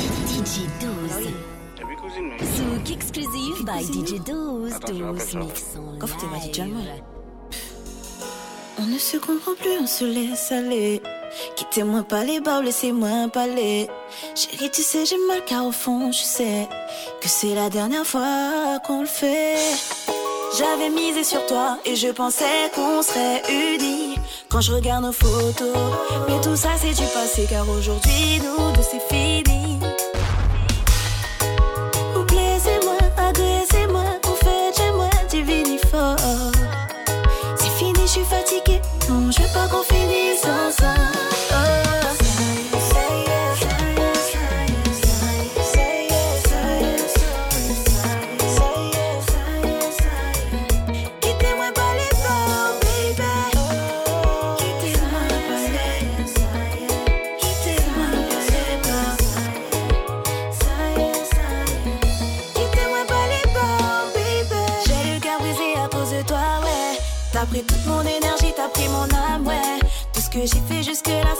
DJ Doze. Zouk exclusive by DJ Doze. Doze mix On ne se comprend plus, on se laisse aller. Quittez-moi pas les bas, laissez-moi parler. Chérie, tu sais, j'ai mal car au fond, je sais que c'est la dernière fois qu'on le fait. J'avais misé sur toi et je pensais qu'on serait unis quand je regarde nos photos. Mais tout ça c'est du passé car aujourd'hui nous deux c'est fini.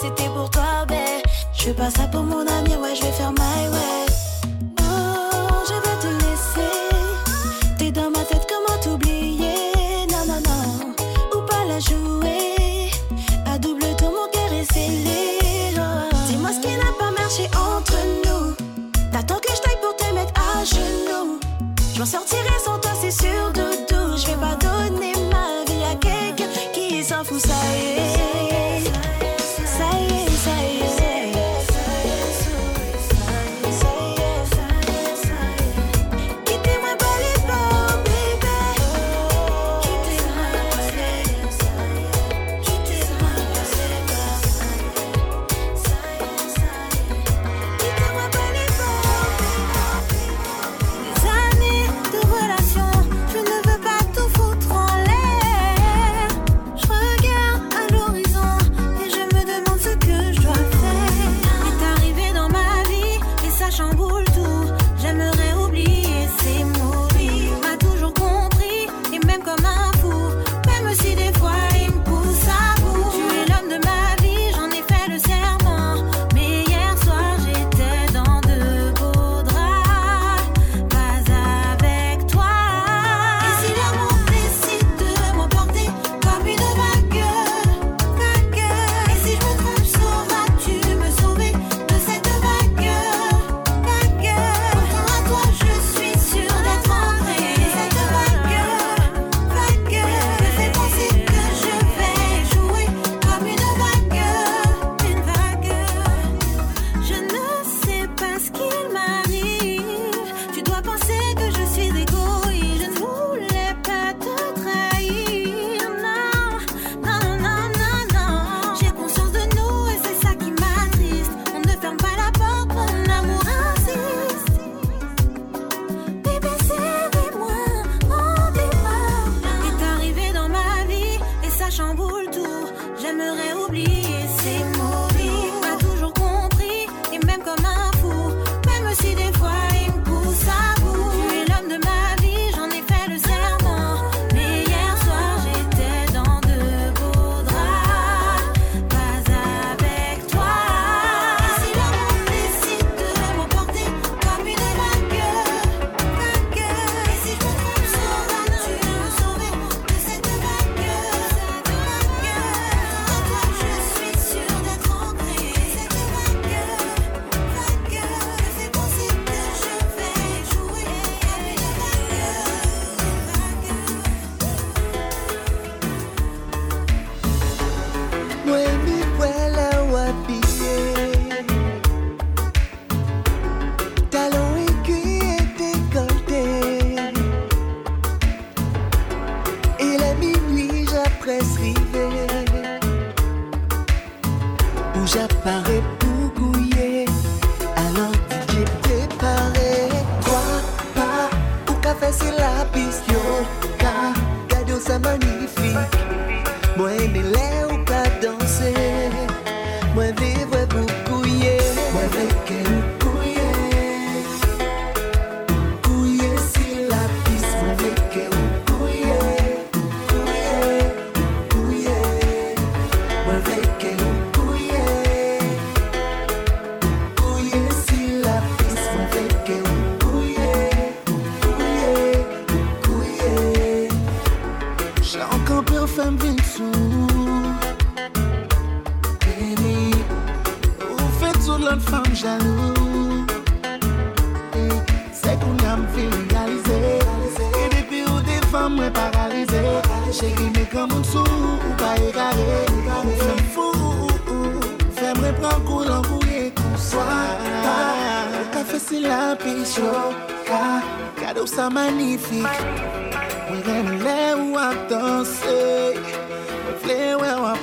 c'était pour toi, ben. Je passe ça pour mon ami. ouais, je vais faire my way. l'autre femme jaloux. C'est qu'on a me fait réaliser. Et depuis où des femmes me paralysé. Chérie, mais comme on sou, ou pas égaré. Ou femme fou, femme reprend coulant couillé. Soit, le café c'est la pichot. Cadeau ça magnifique. Oui, même les ou à danser. Les ou à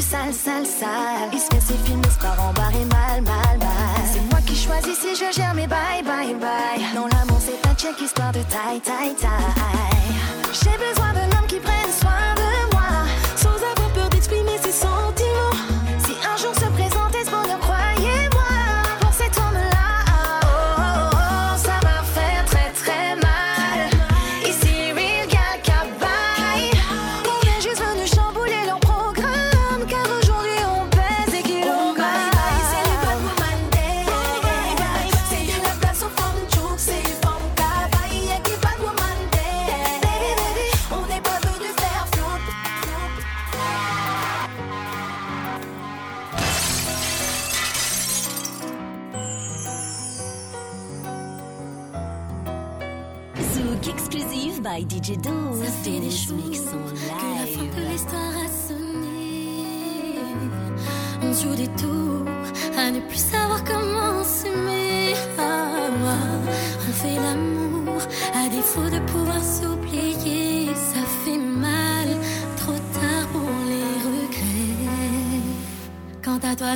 sale, sale, sale. Il se fait ses films, se part en barre et mal, mal, mal. C'est moi qui choisis si je gère mes bye, bye, bye. Non, l'amour c'est un check, histoire de taille, taille, taille. J'ai besoin d'un homme qui prenne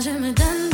je me donne,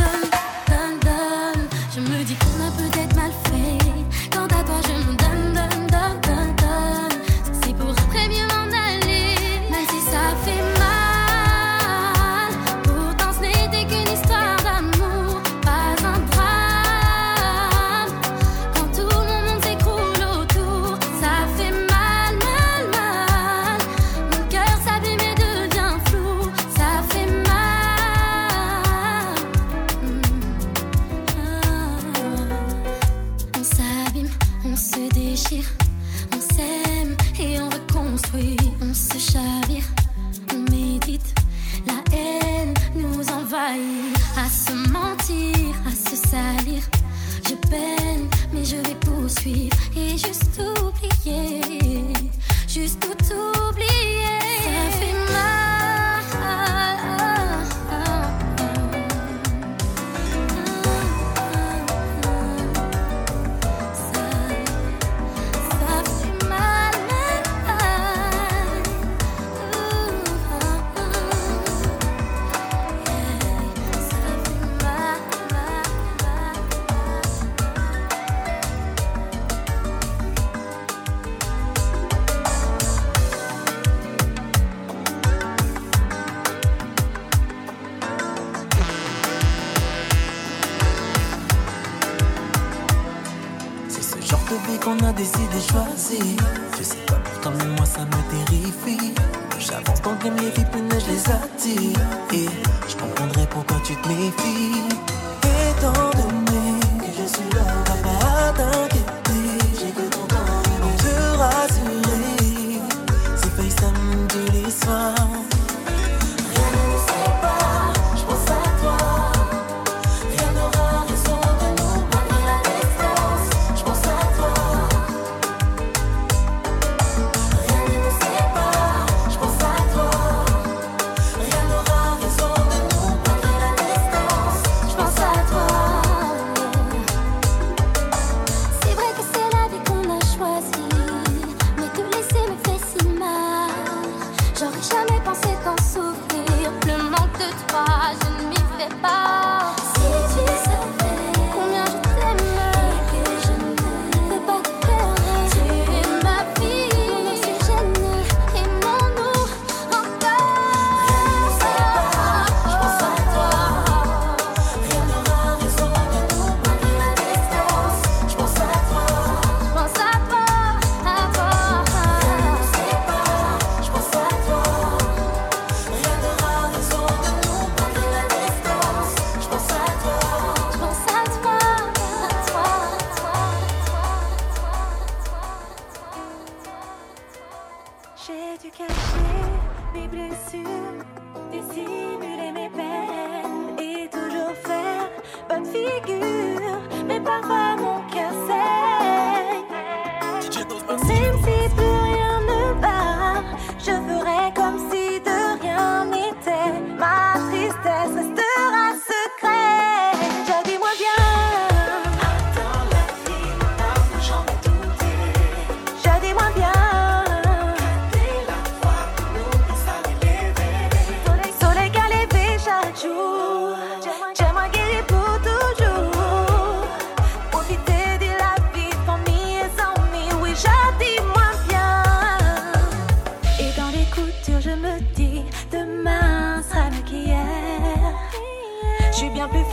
Je sais pas pourtant, mais moi ça me terrifie. J'avance dans le game, les vipines, je les attire. Et je comprendrai pourquoi tu te méfies.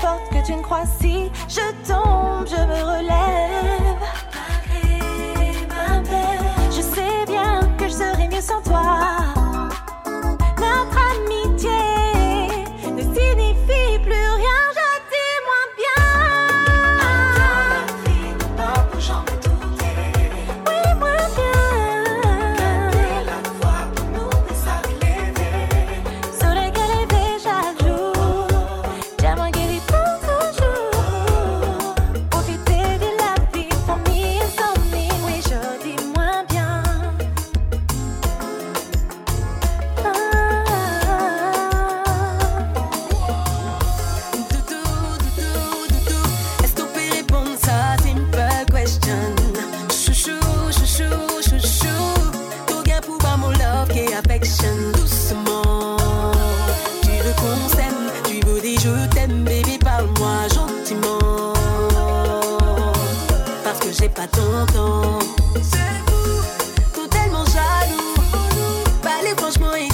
Forte que tu ne crois si je tombe, je me relève.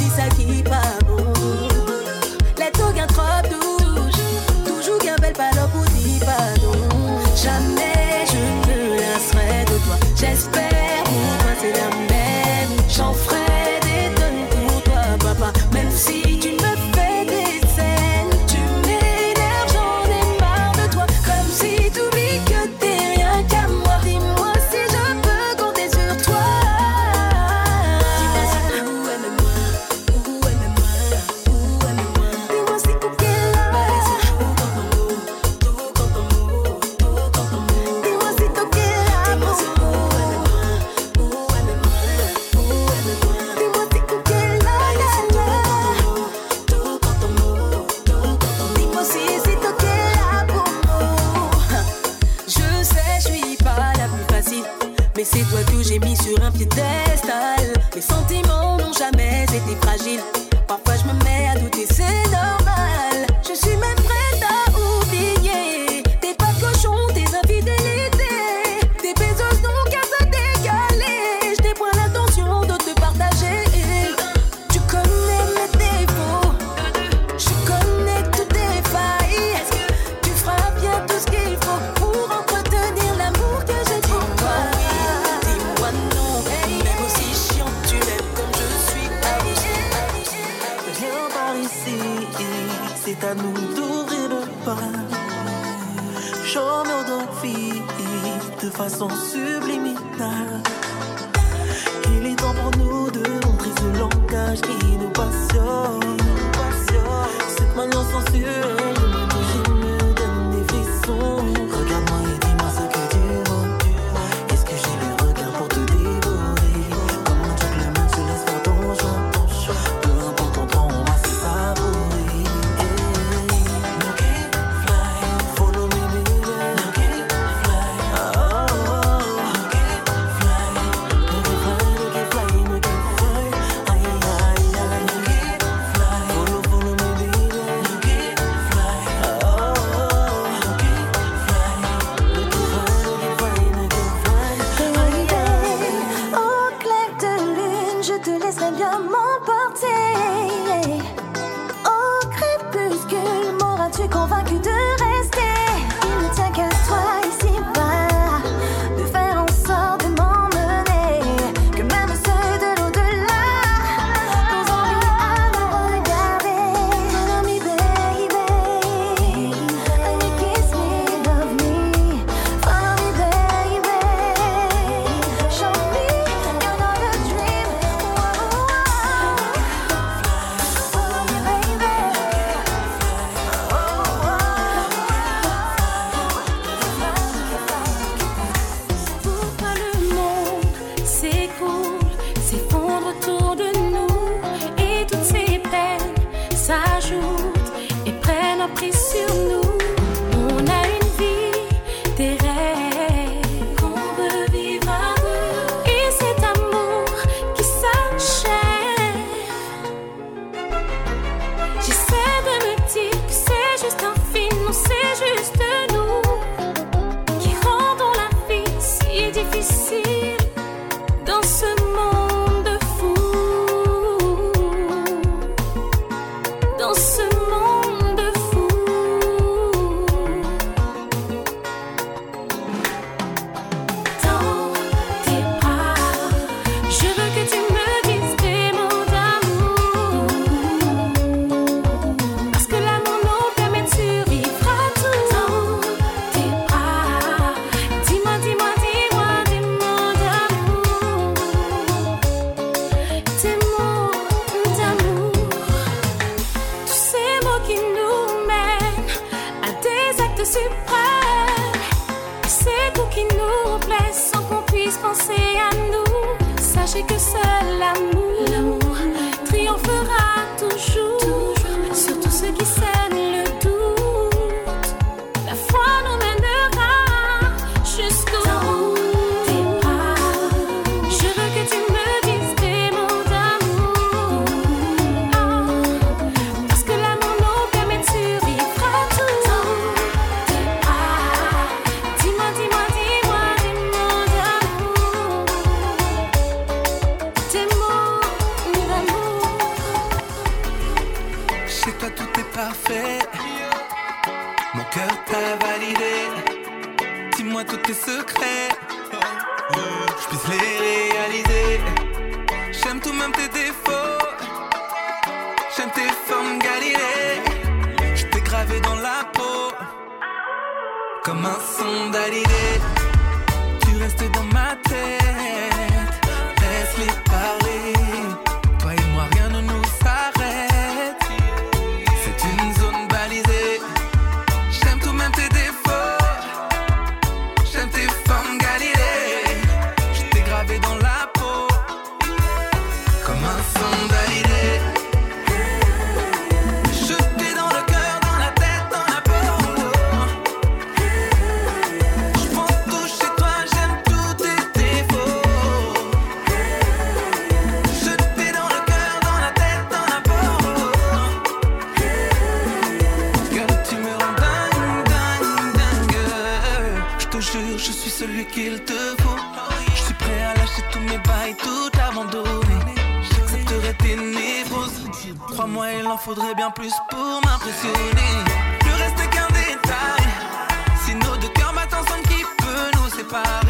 ça qui pas trop toujours bel pas pour. Jamais. So. comme un son d'alidée. Tu restes dans ma tête. faudrait bien plus pour m'impressionner. Le reste est qu'un détail. Si nos deux cœurs battent ensemble, qui peut nous séparer?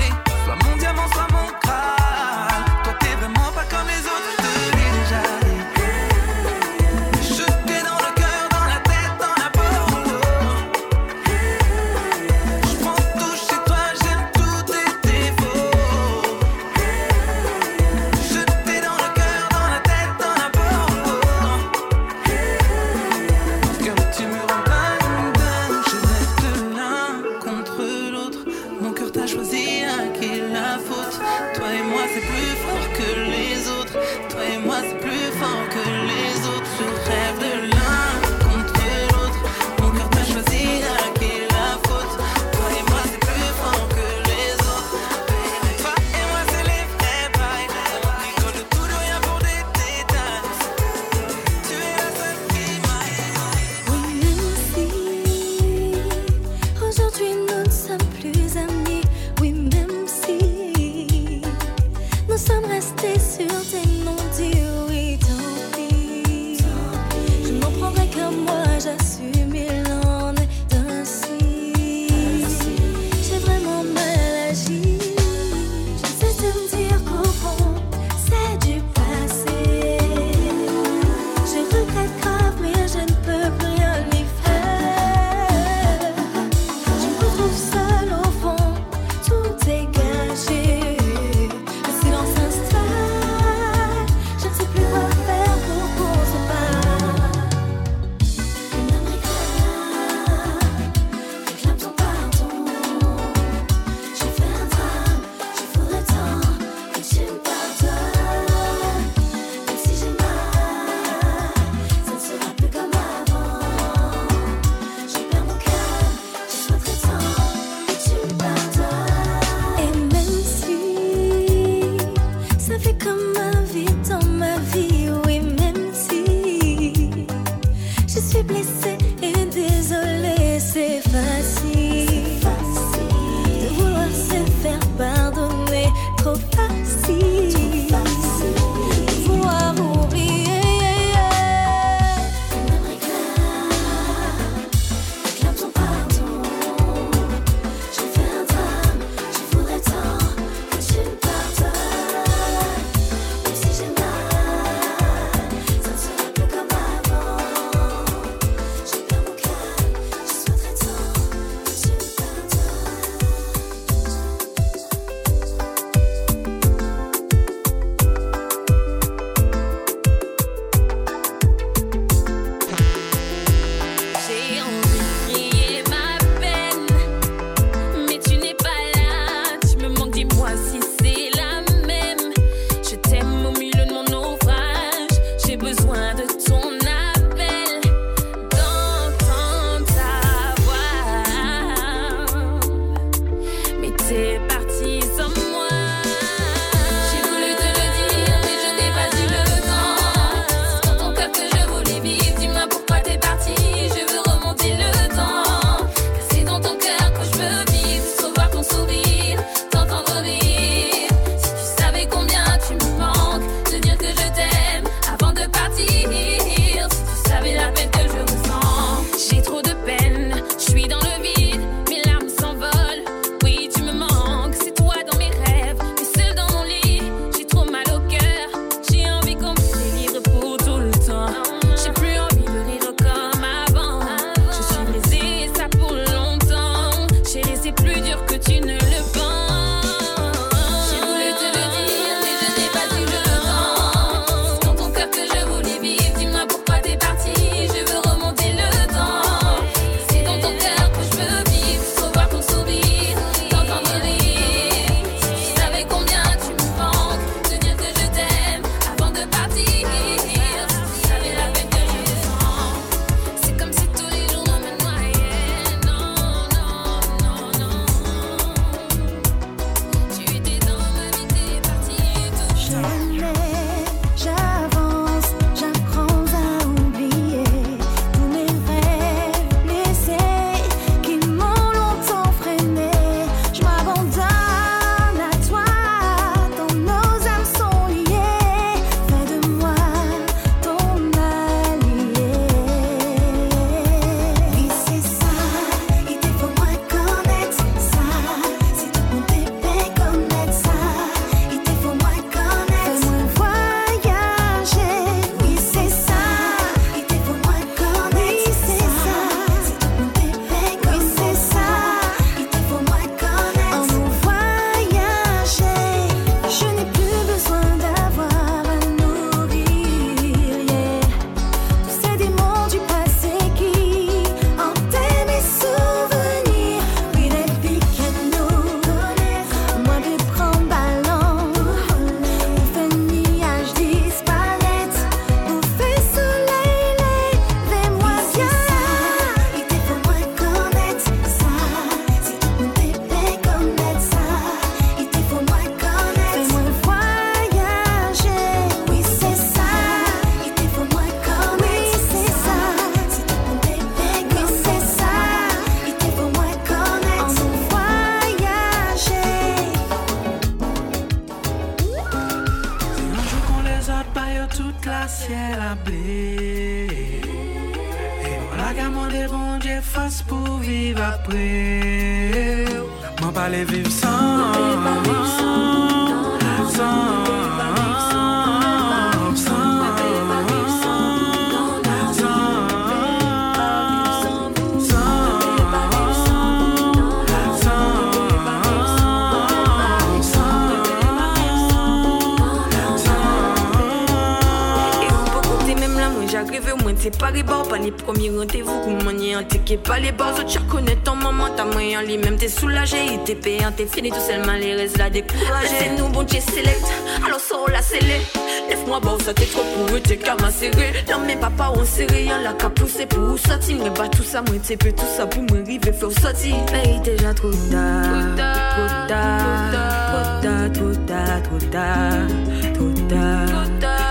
T'es soulagé. Il t'est payant, t'es fini, tout seul malheureuse, la découragée. C'est nous, bon Dieu, select, alors sort la scellé. Lève-moi, bon, ça t'es trop pour eux, t'es qu'à serré. Non, mais papa, on serré, y'en la qu'à pousser pour sortir. Mais pas tout ça, moi, t'es peu tout ça pour me river, faire sortir. Mais il déjà trop tard, trop tard, trop tard, trop tard, trop tard, trop tard,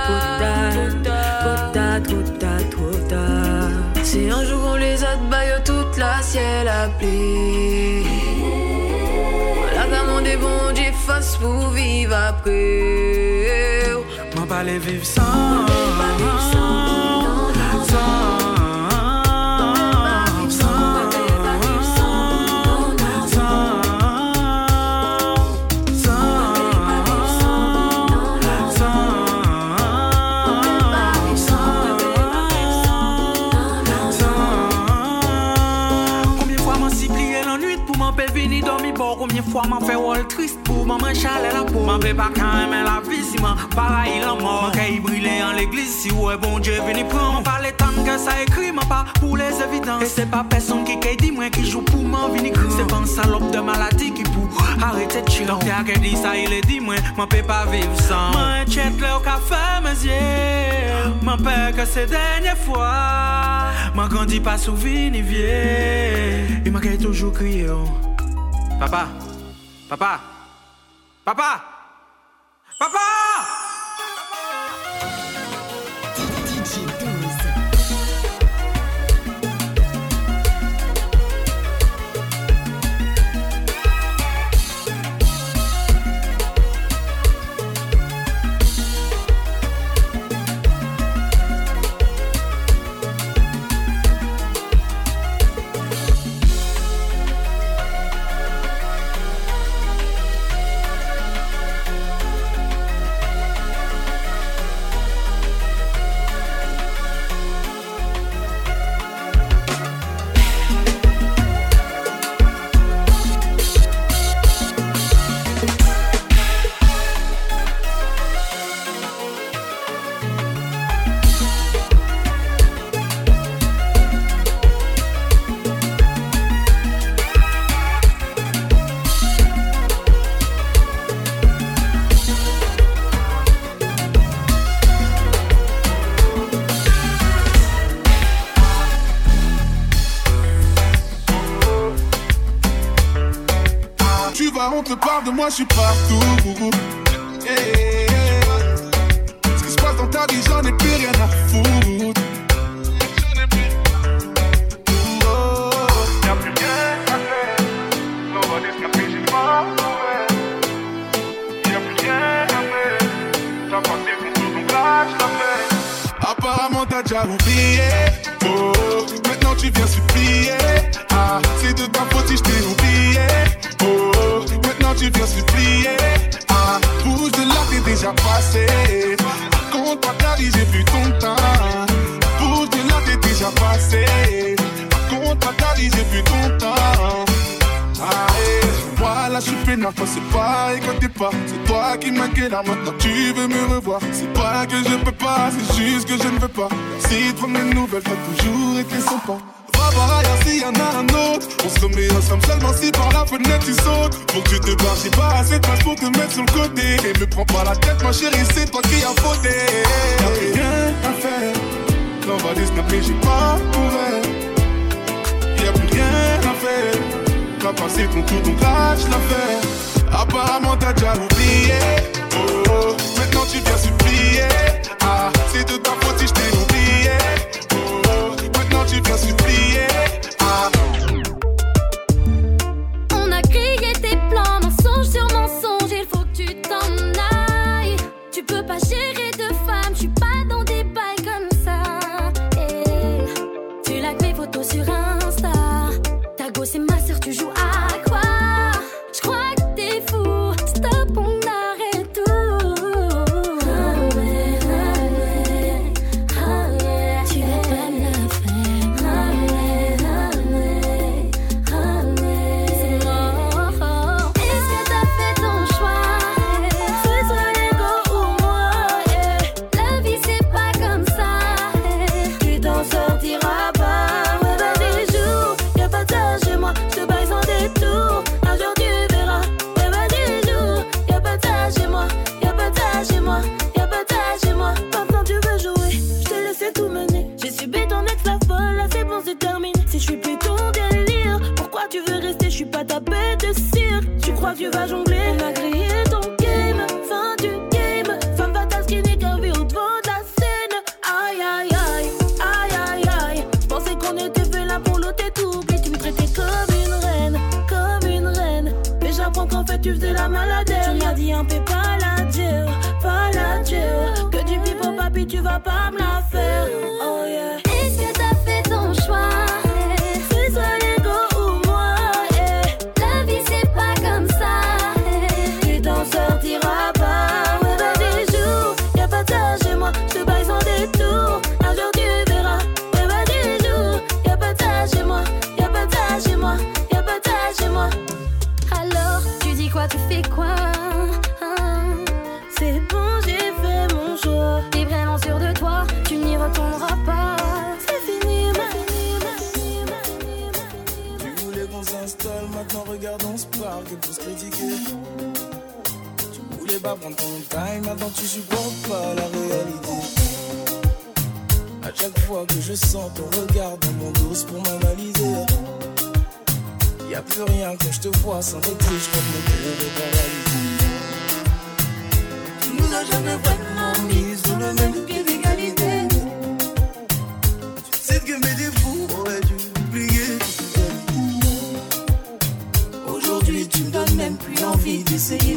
trop tard, trop tard, trop tard, trop tard. Si un jour on les a de toute la ciel appelé. chans pou viv apre Mwen pale viv san. Mwen pale viv san. maman chale la peau Maman pas quand même la vie si pareil la mort. Que il brille en l'église si ouais bon Dieu venu prendre Maman pas. L'étonne que ça écrit maman pas pour les évidences. Et c'est pas personne qui qu'elle dit moi qui joue pour maman venu C'est pas un salope de maladie qui pour arrêter de chier. Donc y'a dit ça il est dit moi maman peut pas vivre sans. Maman tchète le café mes yeux. Maman peur que c'est dernière fois. Maman grandit pas sous vie ni vieille Et maman qui toujours crié oh. Papa, papa. 爸爸爸爸。Papa Papa de moi, je suis partout. Ce qui se passe dans ta vie, j'en ai plus rien à foutre. T'as déjà oublié. Oh, maintenant tu viens supplier. Ah, c'est de ta faute si oublié. Oh, tu viens supplier. Ah, bouge de là, t'es déjà passé. Compte pas ta vie, j'ai plus ton temps. Bouge de là, t'es déjà passé. Compte pas ta vie, j'ai plus ton temps. Ah, eh. Moi là je suis peinard toi c'est pas quand t'es pas C'est toi qui m'inquiète maintenant tu veux me revoir C'est pas que je peux pas, c'est juste que je ne veux pas Si prendre mes nouvelles, t'as toujours été sympa voir ailleurs s'il y en a un autre. On se remet ensemble seulement si par la fenêtre tu sautes. Faut que tu te barres, j'ai pas assez de place pour te mettre sur le côté. Et me prends pas la tête, ma chérie, c'est toi qui as fauté. Y'a rien à faire. On va mais j'ai pas couvert. Y'a plus rien à faire. T'as passé ton tour, donc lâche l'affaire. Apparemment t'as déjà oublié. gente vai pra ton time, avant tu supportes pas la réalité. À chaque fois que je sens ton regard dans mon dos pour m'analyser, y a plus rien que je te vois sans maîtrise, je crois que mon cœur est paralysé. Tu nous as jamais vraiment mis sur le même pied d'égalité. Tu sais que mes défauts auraient dû oublier Aujourd'hui, tu me donnes même plus envie d'essayer.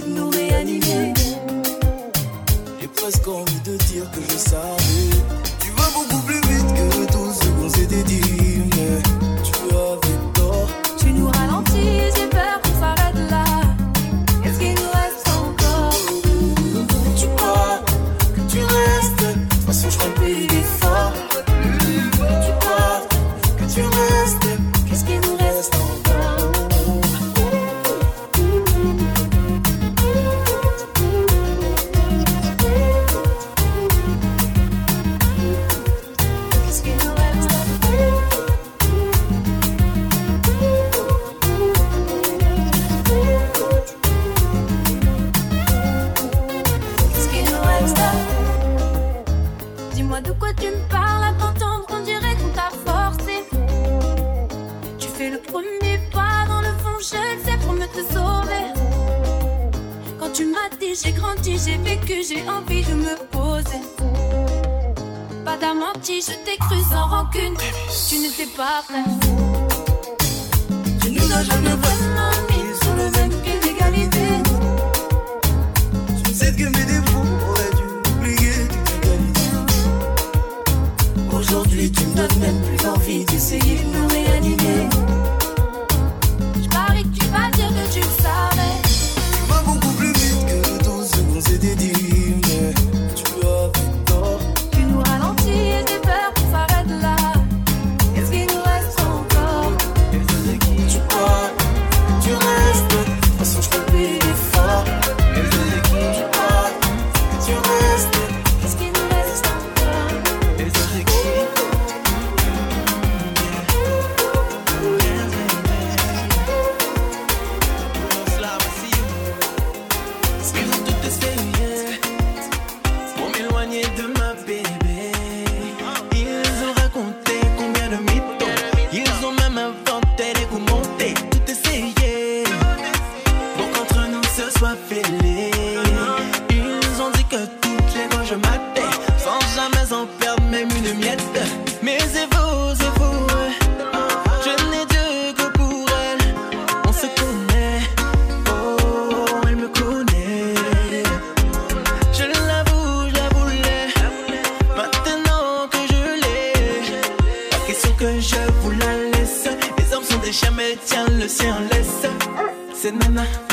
C'est